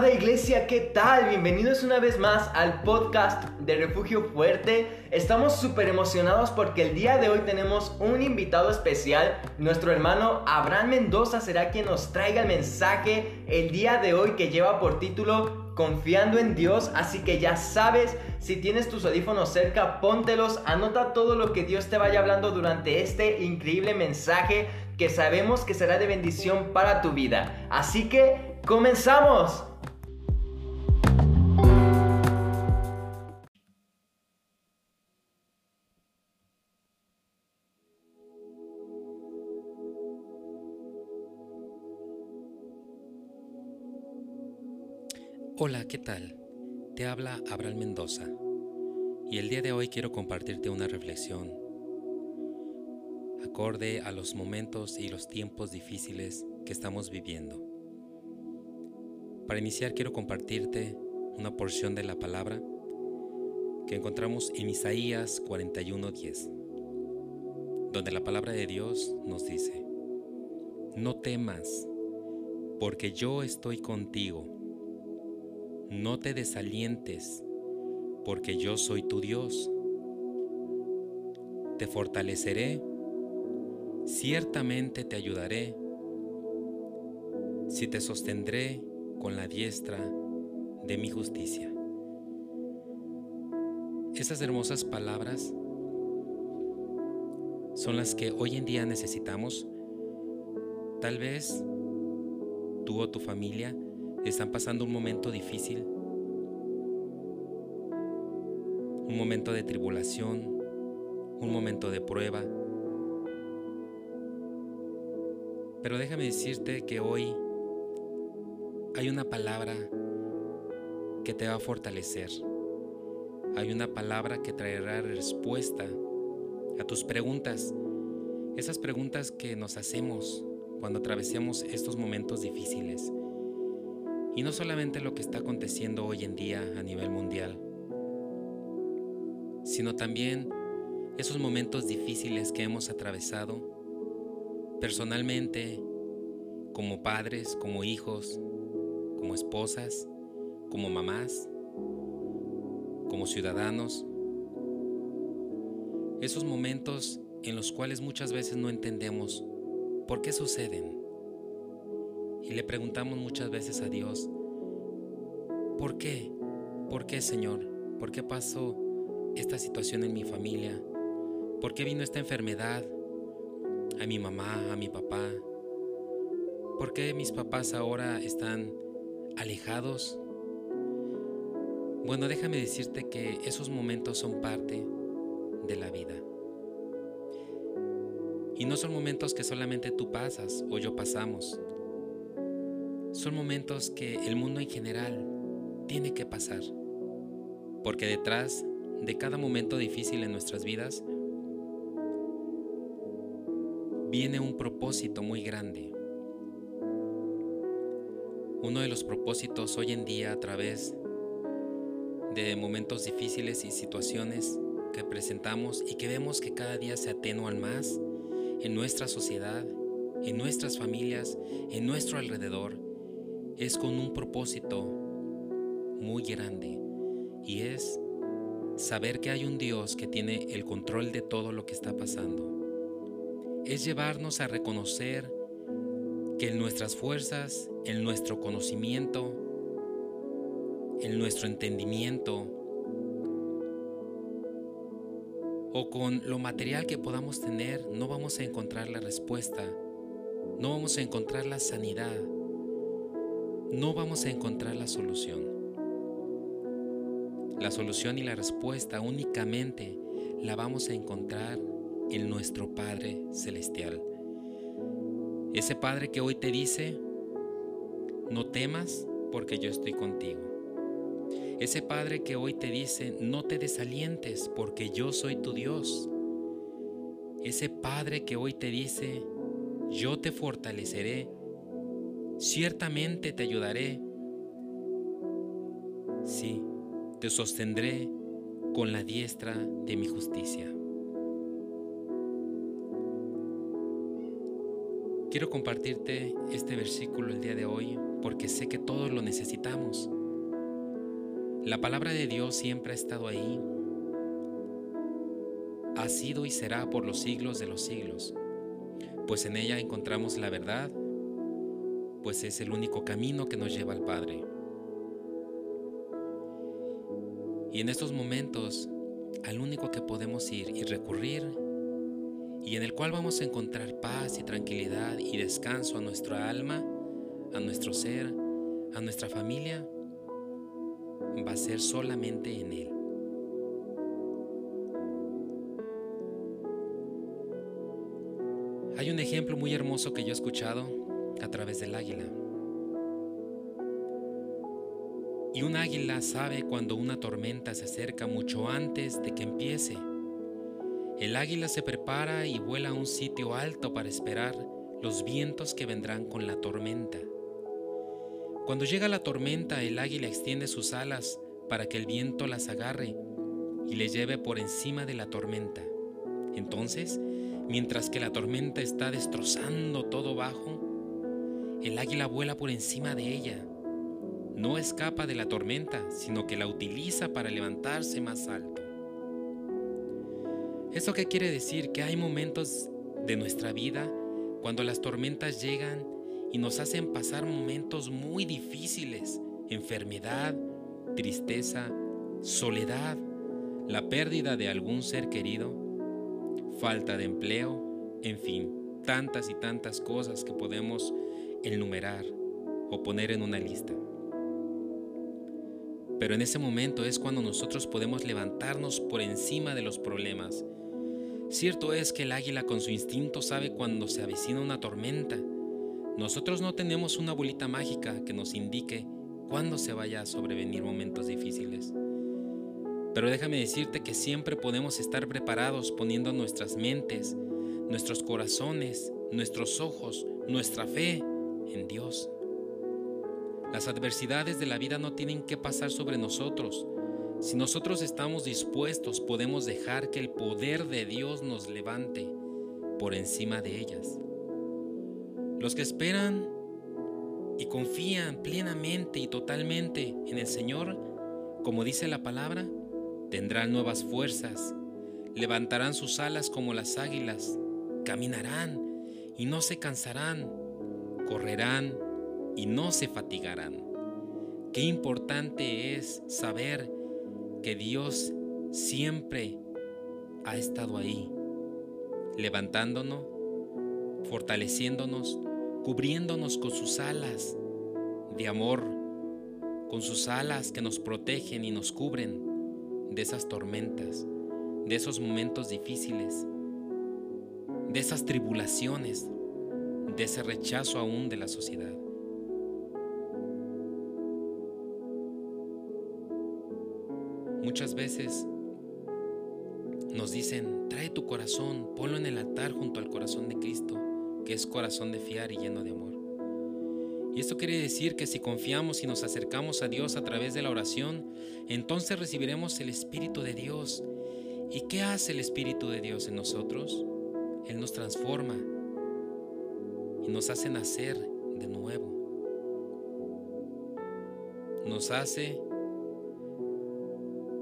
amada iglesia, ¿qué tal? Bienvenidos una vez más al podcast de Refugio Fuerte. Estamos súper emocionados porque el día de hoy tenemos un invitado especial. Nuestro hermano Abraham Mendoza será quien nos traiga el mensaje el día de hoy que lleva por título Confiando en Dios. Así que ya sabes, si tienes tus audífonos cerca, póntelos, anota todo lo que Dios te vaya hablando durante este increíble mensaje que sabemos que será de bendición para tu vida. Así que ¡Comenzamos! Hola, ¿qué tal? Te habla Abraham Mendoza y el día de hoy quiero compartirte una reflexión acorde a los momentos y los tiempos difíciles que estamos viviendo. Para iniciar quiero compartirte una porción de la palabra que encontramos en Isaías 41:10, donde la palabra de Dios nos dice, no temas, porque yo estoy contigo, no te desalientes, porque yo soy tu Dios, te fortaleceré, ciertamente te ayudaré, si te sostendré con la diestra de mi justicia. Esas hermosas palabras son las que hoy en día necesitamos. Tal vez tú o tu familia están pasando un momento difícil, un momento de tribulación, un momento de prueba. Pero déjame decirte que hoy hay una palabra que te va a fortalecer. Hay una palabra que traerá respuesta a tus preguntas. Esas preguntas que nos hacemos cuando atravesemos estos momentos difíciles. Y no solamente lo que está aconteciendo hoy en día a nivel mundial, sino también esos momentos difíciles que hemos atravesado personalmente, como padres, como hijos, como esposas, como mamás, como ciudadanos. Esos momentos en los cuales muchas veces no entendemos por qué suceden. Y le preguntamos muchas veces a Dios, ¿por qué? ¿Por qué Señor? ¿Por qué pasó esta situación en mi familia? ¿Por qué vino esta enfermedad a mi mamá, a mi papá? ¿Por qué mis papás ahora están alejados. Bueno, déjame decirte que esos momentos son parte de la vida. Y no son momentos que solamente tú pasas o yo pasamos. Son momentos que el mundo en general tiene que pasar. Porque detrás de cada momento difícil en nuestras vidas viene un propósito muy grande. Uno de los propósitos hoy en día a través de momentos difíciles y situaciones que presentamos y que vemos que cada día se atenúan más en nuestra sociedad, en nuestras familias, en nuestro alrededor, es con un propósito muy grande y es saber que hay un Dios que tiene el control de todo lo que está pasando. Es llevarnos a reconocer que en nuestras fuerzas, en nuestro conocimiento, en nuestro entendimiento o con lo material que podamos tener, no vamos a encontrar la respuesta, no vamos a encontrar la sanidad, no vamos a encontrar la solución. La solución y la respuesta únicamente la vamos a encontrar en nuestro Padre Celestial. Ese Padre que hoy te dice, no temas porque yo estoy contigo. Ese Padre que hoy te dice, no te desalientes porque yo soy tu Dios. Ese Padre que hoy te dice, yo te fortaleceré, ciertamente te ayudaré. Sí, te sostendré con la diestra de mi justicia. Quiero compartirte este versículo el día de hoy porque sé que todos lo necesitamos. La palabra de Dios siempre ha estado ahí, ha sido y será por los siglos de los siglos, pues en ella encontramos la verdad, pues es el único camino que nos lleva al Padre. Y en estos momentos, al único que podemos ir y recurrir y en el cual vamos a encontrar paz y tranquilidad y descanso a nuestra alma, a nuestro ser, a nuestra familia, va a ser solamente en Él. Hay un ejemplo muy hermoso que yo he escuchado a través del águila. Y un águila sabe cuando una tormenta se acerca mucho antes de que empiece. El águila se prepara y vuela a un sitio alto para esperar los vientos que vendrán con la tormenta. Cuando llega la tormenta, el águila extiende sus alas para que el viento las agarre y le lleve por encima de la tormenta. Entonces, mientras que la tormenta está destrozando todo bajo, el águila vuela por encima de ella. No escapa de la tormenta, sino que la utiliza para levantarse más alto. ¿Eso qué quiere decir? Que hay momentos de nuestra vida cuando las tormentas llegan y nos hacen pasar momentos muy difíciles, enfermedad, tristeza, soledad, la pérdida de algún ser querido, falta de empleo, en fin, tantas y tantas cosas que podemos enumerar o poner en una lista. Pero en ese momento es cuando nosotros podemos levantarnos por encima de los problemas Cierto es que el águila con su instinto sabe cuando se avecina una tormenta. Nosotros no tenemos una bolita mágica que nos indique cuándo se vaya a sobrevenir momentos difíciles. Pero déjame decirte que siempre podemos estar preparados poniendo nuestras mentes, nuestros corazones, nuestros ojos, nuestra fe Dios. Las adversidades de la vida no tienen que pasar sobre nosotros, si nosotros estamos dispuestos, podemos dejar que el poder de Dios nos levante por encima de ellas. Los que esperan y confían plenamente y totalmente en el Señor, como dice la palabra, tendrán nuevas fuerzas, levantarán sus alas como las águilas, caminarán y no se cansarán, correrán y no se fatigarán. Qué importante es saber que Dios siempre ha estado ahí, levantándonos, fortaleciéndonos, cubriéndonos con sus alas de amor, con sus alas que nos protegen y nos cubren de esas tormentas, de esos momentos difíciles, de esas tribulaciones, de ese rechazo aún de la sociedad. Muchas veces nos dicen, trae tu corazón, ponlo en el altar junto al corazón de Cristo, que es corazón de fiar y lleno de amor. Y esto quiere decir que si confiamos y nos acercamos a Dios a través de la oración, entonces recibiremos el Espíritu de Dios. ¿Y qué hace el Espíritu de Dios en nosotros? Él nos transforma y nos hace nacer de nuevo. Nos hace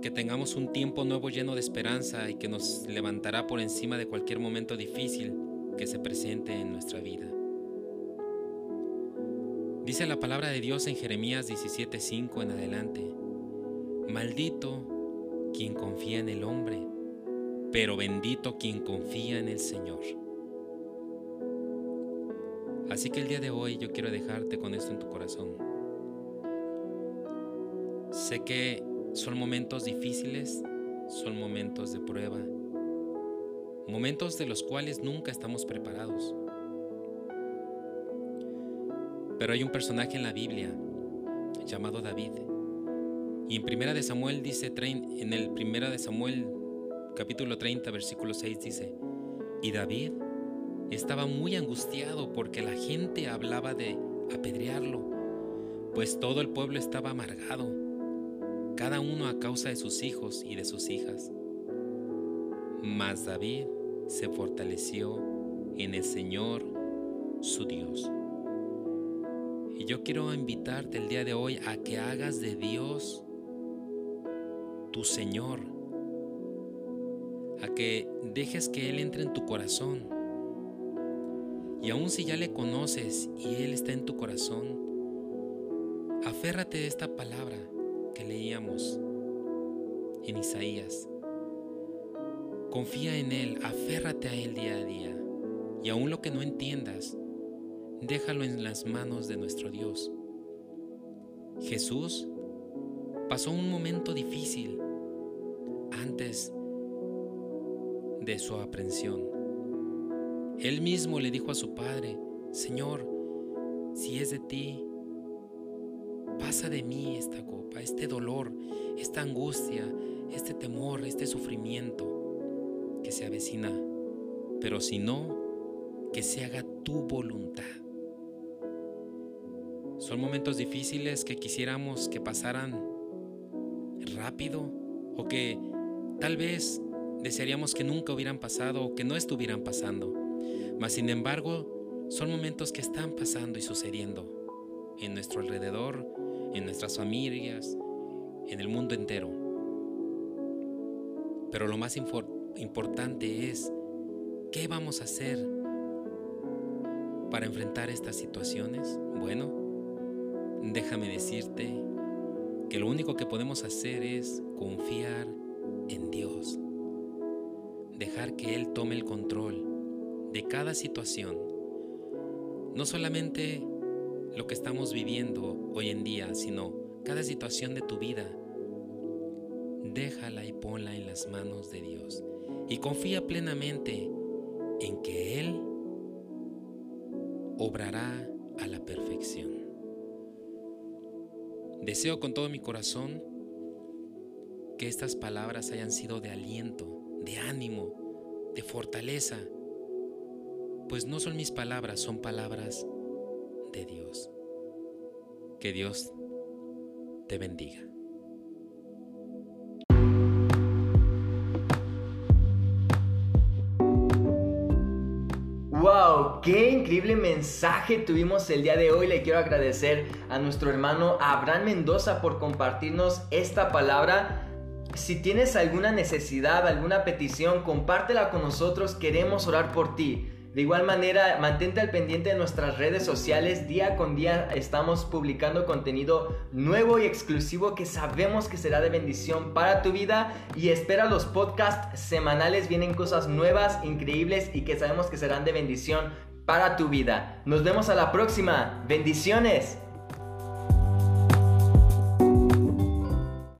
que tengamos un tiempo nuevo lleno de esperanza y que nos levantará por encima de cualquier momento difícil que se presente en nuestra vida. Dice la palabra de Dios en Jeremías 17:5 en adelante, maldito quien confía en el hombre, pero bendito quien confía en el Señor. Así que el día de hoy yo quiero dejarte con esto en tu corazón. Sé que son momentos difíciles, son momentos de prueba, momentos de los cuales nunca estamos preparados. Pero hay un personaje en la Biblia llamado David. Y en Primera de Samuel dice en el Primera de Samuel capítulo 30 versículo 6 dice, "Y David estaba muy angustiado porque la gente hablaba de apedrearlo, pues todo el pueblo estaba amargado cada uno a causa de sus hijos y de sus hijas. Mas David se fortaleció en el Señor su Dios. Y yo quiero invitarte el día de hoy a que hagas de Dios tu Señor, a que dejes que Él entre en tu corazón. Y aun si ya le conoces y Él está en tu corazón, aférrate de esta palabra que leíamos en Isaías. Confía en Él, aférrate a Él día a día. Y aun lo que no entiendas, déjalo en las manos de nuestro Dios. Jesús pasó un momento difícil antes de su aprehensión. Él mismo le dijo a su padre, Señor, si es de ti, pasa de mí esta copa, este dolor, esta angustia, este temor, este sufrimiento que se avecina. Pero si no, que se haga tu voluntad. Son momentos difíciles que quisiéramos que pasaran rápido o que tal vez desearíamos que nunca hubieran pasado o que no estuvieran pasando. Mas sin embargo, son momentos que están pasando y sucediendo en nuestro alrededor, en nuestras familias, en el mundo entero. Pero lo más importante es, ¿qué vamos a hacer para enfrentar estas situaciones? Bueno, déjame decirte que lo único que podemos hacer es confiar en Dios. Dejar que Él tome el control de cada situación. No solamente lo que estamos viviendo hoy en día, sino cada situación de tu vida. Déjala y ponla en las manos de Dios. Y confía plenamente en que Él obrará a la perfección. Deseo con todo mi corazón que estas palabras hayan sido de aliento, de ánimo, de fortaleza, pues no son mis palabras, son palabras de Dios. Que Dios te bendiga. ¡Wow! ¡Qué increíble mensaje tuvimos el día de hoy! Le quiero agradecer a nuestro hermano Abraham Mendoza por compartirnos esta palabra. Si tienes alguna necesidad, alguna petición, compártela con nosotros. Queremos orar por ti. De igual manera, mantente al pendiente de nuestras redes sociales. Día con día estamos publicando contenido nuevo y exclusivo que sabemos que será de bendición para tu vida. Y espera los podcasts semanales. Vienen cosas nuevas, increíbles y que sabemos que serán de bendición para tu vida. Nos vemos a la próxima. Bendiciones.